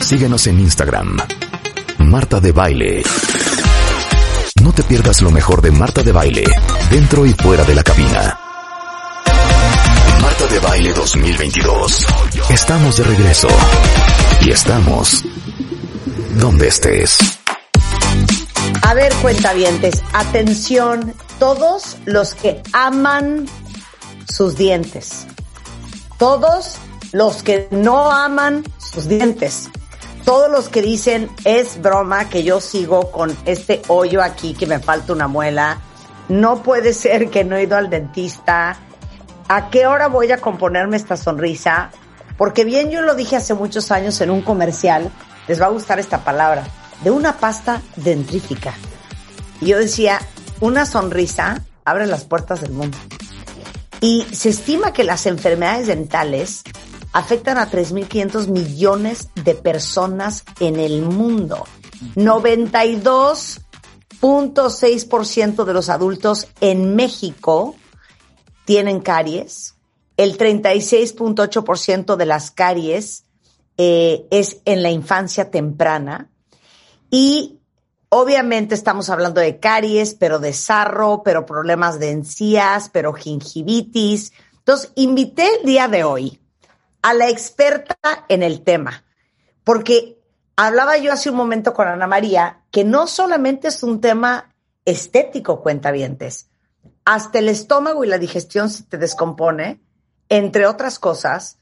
Síguenos en Instagram. Marta de Baile. No te pierdas lo mejor de Marta de Baile, dentro y fuera de la cabina. Marta de Baile 2022. Estamos de regreso. Y estamos donde estés. A ver, cuentavientes, atención, todos los que aman sus dientes, todos los que no aman sus dientes, todos los que dicen es broma que yo sigo con este hoyo aquí que me falta una muela, no puede ser que no he ido al dentista, ¿a qué hora voy a componerme esta sonrisa? Porque bien yo lo dije hace muchos años en un comercial, les va a gustar esta palabra, de una pasta dentrífica. Y yo decía, una sonrisa abre las puertas del mundo. Y se estima que las enfermedades dentales afectan a 3.500 millones de personas en el mundo. 92.6% de los adultos en México tienen caries. El 36.8% de las caries eh, es en la infancia temprana. Y obviamente estamos hablando de caries, pero de sarro, pero problemas de encías, pero gingivitis. Entonces, invité el día de hoy a la experta en el tema, porque hablaba yo hace un momento con Ana María que no solamente es un tema estético, cuentavientes, hasta el estómago y la digestión se te descompone, entre otras cosas,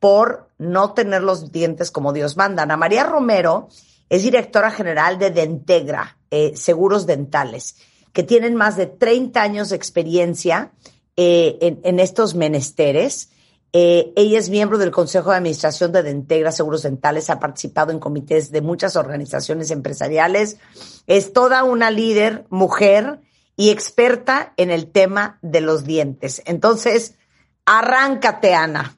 por no tener los dientes como Dios manda. Ana María Romero es directora general de Dentegra, eh, Seguros Dentales, que tienen más de 30 años de experiencia eh, en, estos menesteres. Eh, ella es miembro del Consejo de Administración de Dentegra Seguros Dentales, ha participado en comités de muchas organizaciones empresariales, es toda una líder, mujer y experta en el tema de los dientes. Entonces, arráncate, Ana.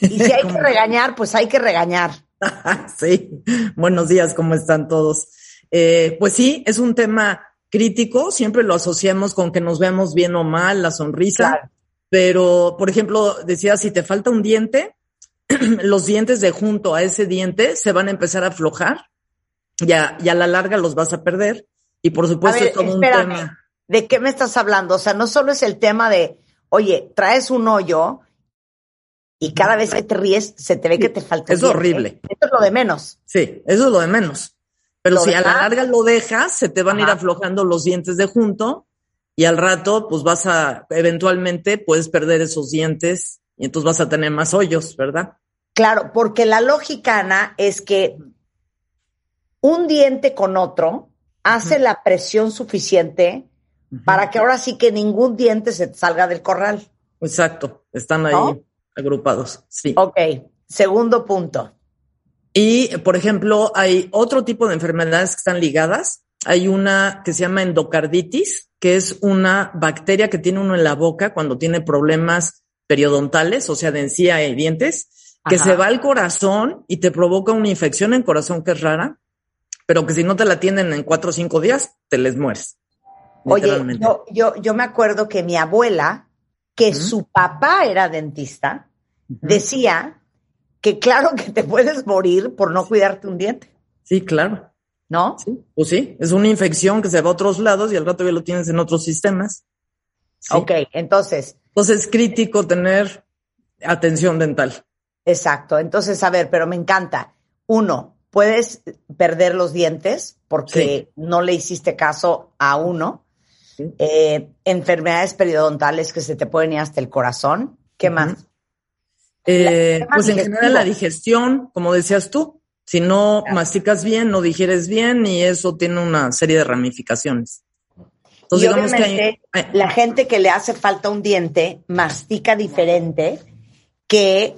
Y si hay que regañar, pues hay que regañar. sí, buenos días, ¿cómo están todos? Eh, pues sí, es un tema crítico, siempre lo asociamos con que nos vemos bien o mal, la sonrisa, claro. Pero por ejemplo, decía, si te falta un diente, los dientes de junto a ese diente se van a empezar a aflojar y a, y a la larga los vas a perder. Y por supuesto, ver, es como espérame, un tema. ¿De qué me estás hablando? O sea, no solo es el tema de, oye, traes un hoyo y cada vez que te ríes se te ve que te falta. Es horrible. Eso es lo de menos. Sí, eso es lo de menos. Pero Lo si a la larga lo dejas, se te van a ir aflojando los dientes de junto y al rato, pues vas a, eventualmente puedes perder esos dientes y entonces vas a tener más hoyos, ¿verdad? Claro, porque la lógica, Ana, es que un diente con otro hace la presión suficiente para que ahora sí que ningún diente se salga del corral. Exacto, están ahí ¿No? agrupados, sí. Ok, segundo punto. Y, por ejemplo, hay otro tipo de enfermedades que están ligadas. Hay una que se llama endocarditis, que es una bacteria que tiene uno en la boca cuando tiene problemas periodontales, o sea, de encía y dientes, que Ajá. se va al corazón y te provoca una infección en corazón que es rara, pero que si no te la atienden en cuatro o cinco días, te les mueres. Oye, yo, yo me acuerdo que mi abuela, que su papá era dentista, decía que claro que te puedes morir por no cuidarte un diente, Sí, claro. ¿No? Sí, pues sí, es una infección que se va a otros lados y al rato ya lo tienes en otros sistemas. Sí. Ok, entonces, Entonces es crítico tener atención dental. exacto. Entonces, a ver, pero me encanta. Uno, puedes perder los dientes porque no le hiciste caso a uno. Sí. Eh, enfermedades periodontales que se te pueden ir hasta el corazón. ¿Qué más? Eh, pues en general la digestión, como decías tú, si no masticas bien, no digieres bien y eso tiene una serie de ramificaciones. Entonces y digamos que hay, obviamente hay- la gente que le hace falta un diente mastica diferente que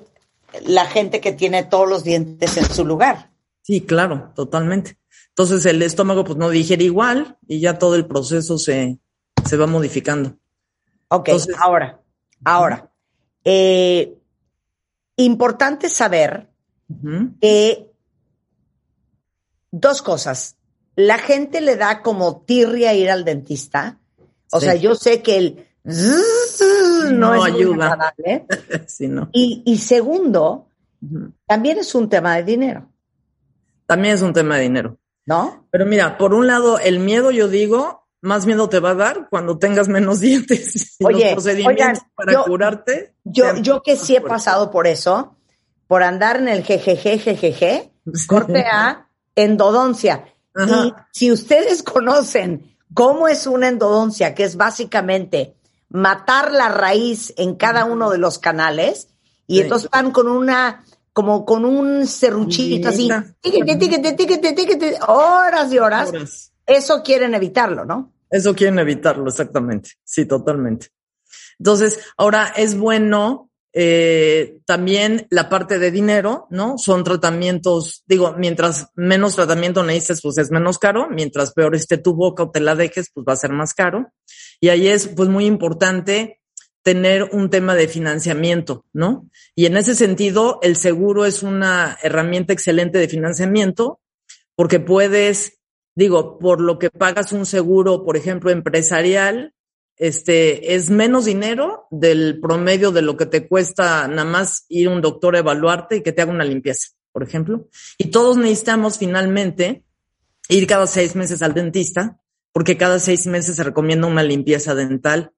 la gente que tiene todos los dientes en su lugar. sí, claro, totalmente. Entonces el estómago pues no digiere igual y ya todo el proceso se, se va modificando. Ok, Entonces- ahora, ahora, eh, importante saber que dos cosas. La gente le da como tirria ir al dentista. O Sí. sea, yo sé que el no, No es muy ayuda. agradable. Sí, ¿no? Y, y segundo, también es un tema de dinero. También es un tema de dinero. ¿No? Pero mira, por un lado, el miedo, yo digo, más miedo te va a dar cuando tengas menos dientes. Y Oye, los procedimientos para yo, curarte. Yo, yo que sí he pasado por eso, por andar en el jejeje, jejeje, corte a endodoncia. Ajá. Y si ustedes conocen cómo es una endodoncia, que es básicamente matar la raíz en cada uno de los canales, y sí. entonces van con una, como con un serruchito así, tíquete, tíquete, tíquete, tíquete, horas y horas. horas. Eso quieren evitarlo, ¿no? Eso quieren evitarlo, exactamente. Sí, totalmente. Entonces, ahora es bueno eh, también la parte de dinero, ¿no? Son tratamientos, digo, mientras menos tratamiento necesites, pues es menos caro, mientras peor esté tu boca o te la dejes, pues va a ser más caro. Y ahí es, pues, muy importante tener un tema de financiamiento, ¿no? Y en ese sentido, el seguro es una herramienta excelente de financiamiento porque puedes, digo, por lo que pagas un seguro, por ejemplo, empresarial, este, es menos dinero del promedio de lo que te cuesta nada más ir a un doctor a evaluarte y que te haga una limpieza, por ejemplo. Y todos necesitamos finalmente ir cada seis meses al dentista, porque cada seis meses se recomienda una limpieza dental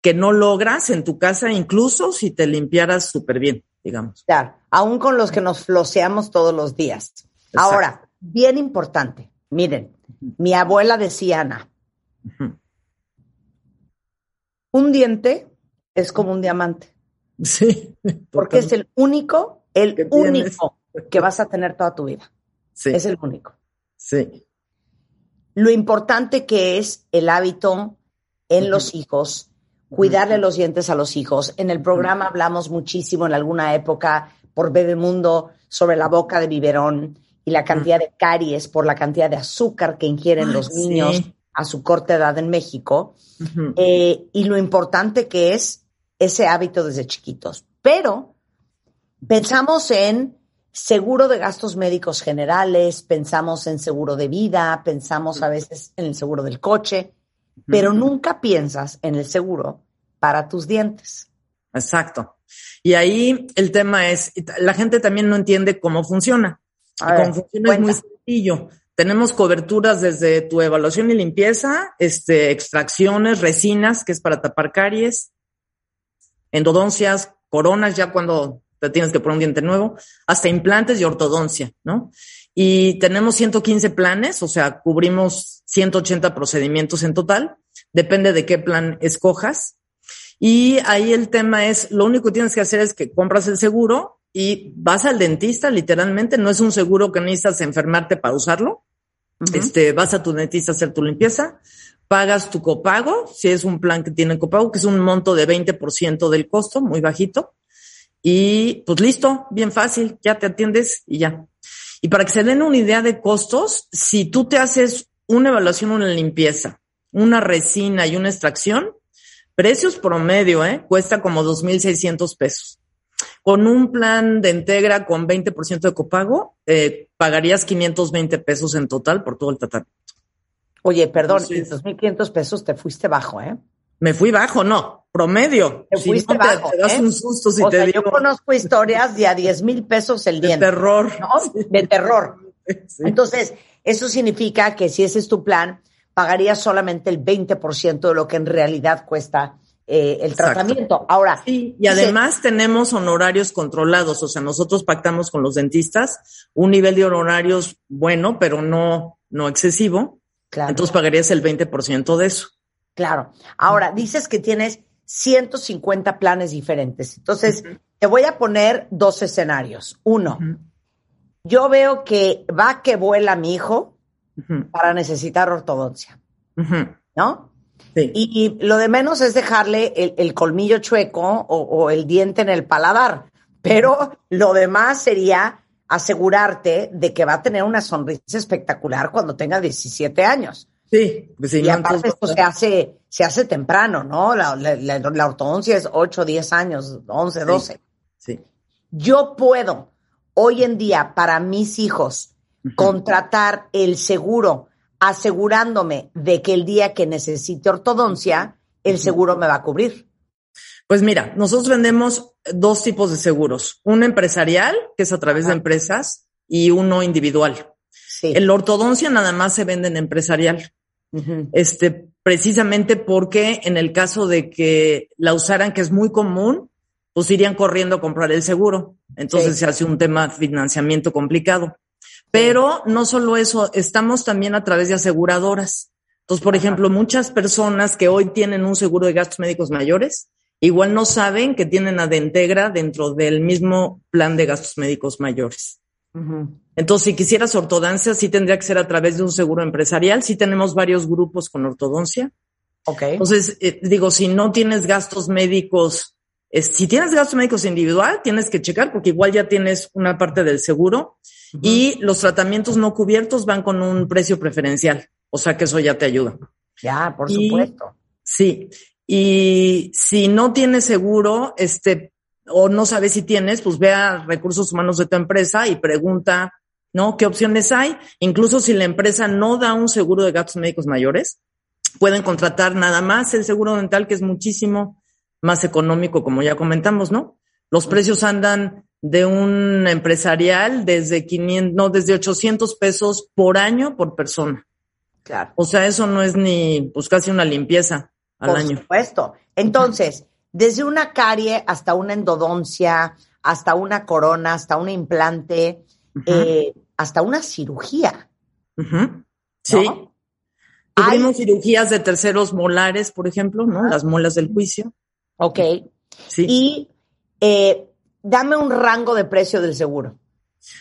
que no logras en tu casa, incluso si te limpiaras súper bien, digamos. Claro, aún con los que nos floseamos todos los días. Exacto. Ahora, bien importante, miren, mi abuela decía, Ana, uh -huh. Un diente es como un diamante. Sí. Porque es el único, el único que vas a tener toda tu vida. Sí. Es el único. Sí. Lo importante que es el hábito en uh -huh. los hijos, cuidarle los dientes a los hijos. En el programa hablamos muchísimo en alguna época por Bebemundo sobre la boca de biberón y la cantidad de caries por la cantidad de azúcar que ingieren los niños sí. A su corta edad en México. Uh -huh. eh, y lo importante que es ese hábito desde chiquitos. Pero pensamos en seguro de gastos médicos generales, pensamos en seguro de vida, pensamos a veces en el seguro del coche, pero uh -huh. nunca piensas en el seguro para tus dientes. Exacto. Y ahí el tema es, la gente también no entiende cómo funciona. Ver, cómo funciona es muy sencillo. Tenemos coberturas desde tu evaluación y limpieza, este, extracciones, resinas, que es para tapar caries, endodoncias, coronas, ya cuando te tienes que poner un diente nuevo, hasta implantes y ortodoncia, ¿no? Y tenemos 115 planes, o sea, cubrimos 180 procedimientos en total, depende de qué plan escojas. Y ahí el tema es, lo único que tienes que hacer es que compras el seguro y vas al dentista, literalmente, no es un seguro que necesitas enfermarte para usarlo. Este, vas a tu dentista a hacer tu limpieza, pagas tu copago, si es un plan que tiene copago, que es un monto de 20% del costo, muy bajito. Y pues listo, bien fácil, ya te atiendes y ya. Y para que se den una idea de costos, si tú te haces una evaluación, una limpieza, una resina y una extracción, precios promedio, ¿eh? Cuesta como 2.600 pesos. Con un plan de integra con 20% de copago, eh, pagarías 520 pesos en total por todo el tratamiento. Oye, perdón, Entonces, 2.500 pesos te fuiste bajo, ¿eh? Me fui bajo, no, promedio. Te fuiste no, bajo, te, te das ¿eh? un susto si o te sea, digo. Yo conozco historias de a 10 mil pesos el de diente. terror. ¿no? De terror. Sí. Entonces, eso significa que si ese es tu plan, pagarías solamente el 20% de lo que en realidad cuesta eh, el Exacto. tratamiento. Ahora, sí, y además tenemos honorarios controlados, o sea, nosotros pactamos con los dentistas un nivel de honorarios bueno, pero no, no excesivo. Claro. Entonces pagarías el 20% de eso. Claro. Ahora, dices que tienes 150 planes diferentes. Entonces, uh -huh. te voy a poner dos escenarios. Uno, uh -huh. yo veo que va que vuela mi hijo uh -huh. para necesitar ortodoncia, ¿no? Sí. Y, y, lo de menos es dejarle el, el colmillo chueco o, o, el diente en el paladar. Pero lo demás sería asegurarte de que va a tener una sonrisa espectacular cuando tenga 17 años. Sí, pues sí, y aparte esto se hace, se hace temprano, ¿no? La, la, la, la, ortodoncia es 8, 10 años, 11, 12. Sí, sí. Yo puedo hoy en día para mis hijos uh -huh. contratar el seguro asegurándome de que el día que necesite ortodoncia, el seguro me va a cubrir. Pues mira, nosotros vendemos dos tipos de seguros. Uno empresarial, que es a través de empresas, y uno individual. Sí. El ortodoncia nada más se vende en empresarial. Este, precisamente porque en el caso de que la usaran, que es muy común, pues irían corriendo a comprar el seguro. Entonces se hace un tema de financiamiento complicado. Pero no solo eso, estamos también a través de aseguradoras. Entonces, por ejemplo, muchas personas que hoy tienen un seguro de gastos médicos mayores, igual no saben que tienen a Dentegra dentro del mismo plan de gastos médicos mayores. Entonces, si quisieras ortodoncia, sí tendría que ser a través de un seguro empresarial. Sí tenemos varios grupos con ortodoncia. Ok. Entonces, eh, digo, si no tienes gastos médicos, si tienes gastos médicos individual, tienes que checar porque igual ya tienes una parte del seguro y los tratamientos no cubiertos van con un precio preferencial. O sea que eso ya te ayuda. Ya, por supuesto. Sí. Y si no tienes seguro, este, o no sabes si tienes, pues ve a recursos humanos de tu empresa y pregunta, ¿no? ¿Qué opciones hay? Incluso si la empresa no da un seguro de gastos médicos mayores, pueden contratar nada más el seguro dental, que es muchísimo más económico, como ya comentamos, ¿no? Los precios andan de un empresarial desde 500, no, desde 800 pesos por año por persona. Claro. O sea, eso no es ni, pues casi una limpieza al año. Por supuesto. Entonces, desde una carie hasta una endodoncia, hasta una corona, hasta un implante, eh, hasta una cirugía. Sí. Tuvimos cirugías de terceros molares, por ejemplo, ¿no? Las molas del juicio. Ok. Sí. Y eh, dame un rango de precio del seguro.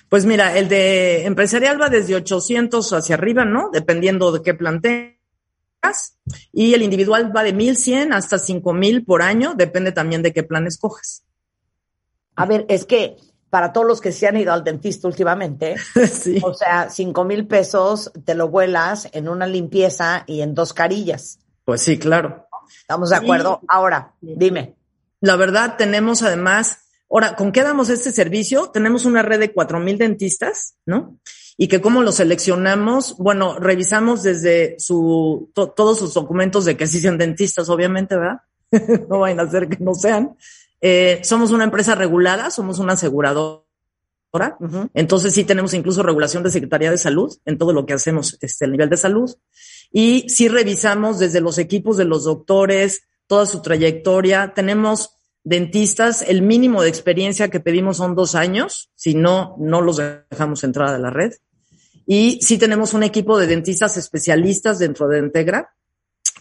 Pues mira, el de empresarial va desde 800 hacia arriba, ¿no? Dependiendo de qué planteas. Y el individual va de 1100 hasta 5000 por año, depende también de qué plan escojas. A ver, es que para todos los que se han ido al dentista últimamente, o sea, 5 mil pesos te lo vuelas en una limpieza y en dos carillas. Pues sí, claro. ¿Estamos de acuerdo? Ahora, dime. La verdad, tenemos además Ahora, ¿con qué damos este servicio? Tenemos una red de cuatro mil dentistas, ¿no? Y que cómo lo seleccionamos, bueno, revisamos desde su, todos sus documentos de que sí sean dentistas, obviamente, ¿verdad? no vayan a ser que no sean. Eh, somos una empresa regulada, somos una aseguradora. Entonces sí tenemos incluso regulación de Secretaría de Salud en todo lo que hacemos, este, el nivel de salud. Y sí revisamos desde los equipos de los doctores, toda su trayectoria. Tenemos dentistas, el mínimo de experiencia que pedimos son dos años, si no, no los dejamos entrar a la red. Y sí tenemos un equipo de dentistas especialistas dentro de Integra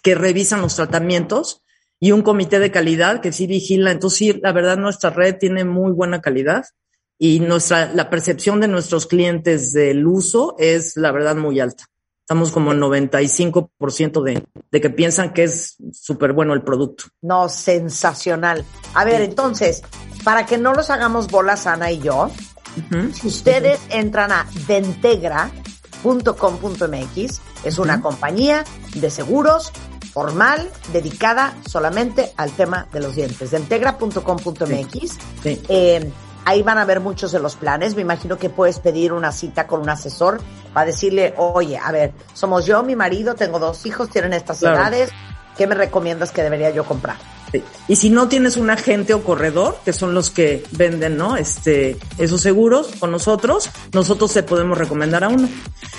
que revisan los tratamientos y un comité de calidad que sí vigila. Entonces, sí, la verdad, nuestra red tiene muy buena calidad y nuestra, la percepción de nuestros clientes del uso es, la verdad, muy alta. Estamos como el 95% de, de que piensan que es súper bueno el producto. No, sensacional. A ver, entonces, para que no los hagamos bolas, Ana y yo, si ustedes entran a dentegra.com.mx, es una compañía de seguros formal dedicada solamente al tema de los dientes. Dentegra.com.mx. Eh, Ahí van a ver muchos de los planes. Me imagino que puedes pedir una cita con un asesor para decirle, oye, a ver, somos yo, mi marido, tengo dos hijos, tienen estas edades, ¿qué me recomiendas que debería yo comprar? Y si no tienes un agente o corredor, que son los que venden, ¿no? Este, esos seguros con nosotros, nosotros te podemos recomendar a uno.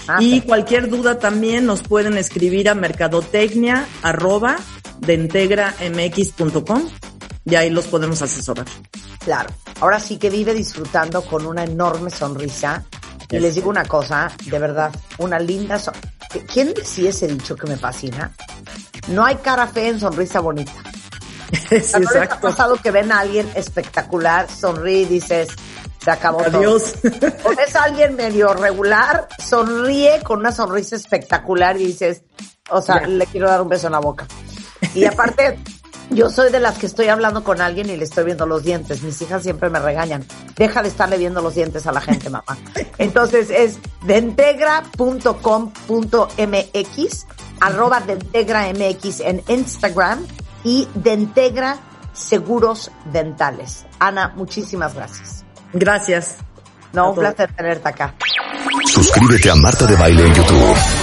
Ah, y cualquier duda también nos pueden escribir a mercadotecnia arroba y ahí los podemos asesorar. Claro. Ahora sí que vive disfrutando con una enorme sonrisa. Y les digo una cosa, de verdad, una linda sonrisa. ¿Quién decía ese dicho que me fascina? No hay cara fea en sonrisa bonita. Sí, exacto. ha pasado que ven a alguien espectacular, sonríe y dices, se acabó Adiós. O ves a alguien medio regular, sonríe con una sonrisa espectacular y dices, o sea, le quiero dar un beso en la boca. Y aparte, yo soy de las que estoy hablando con alguien y le estoy viendo los dientes. Mis hijas siempre me regañan. Deja de estarle viendo los dientes a la gente, mamá. Entonces es dentegra.com.mx, arroba dentegramx en Instagram y dentegra seguros dentales. Ana, muchísimas gracias. Gracias. No, un placer tenerte acá. Suscríbete a Marta de Baile en YouTube.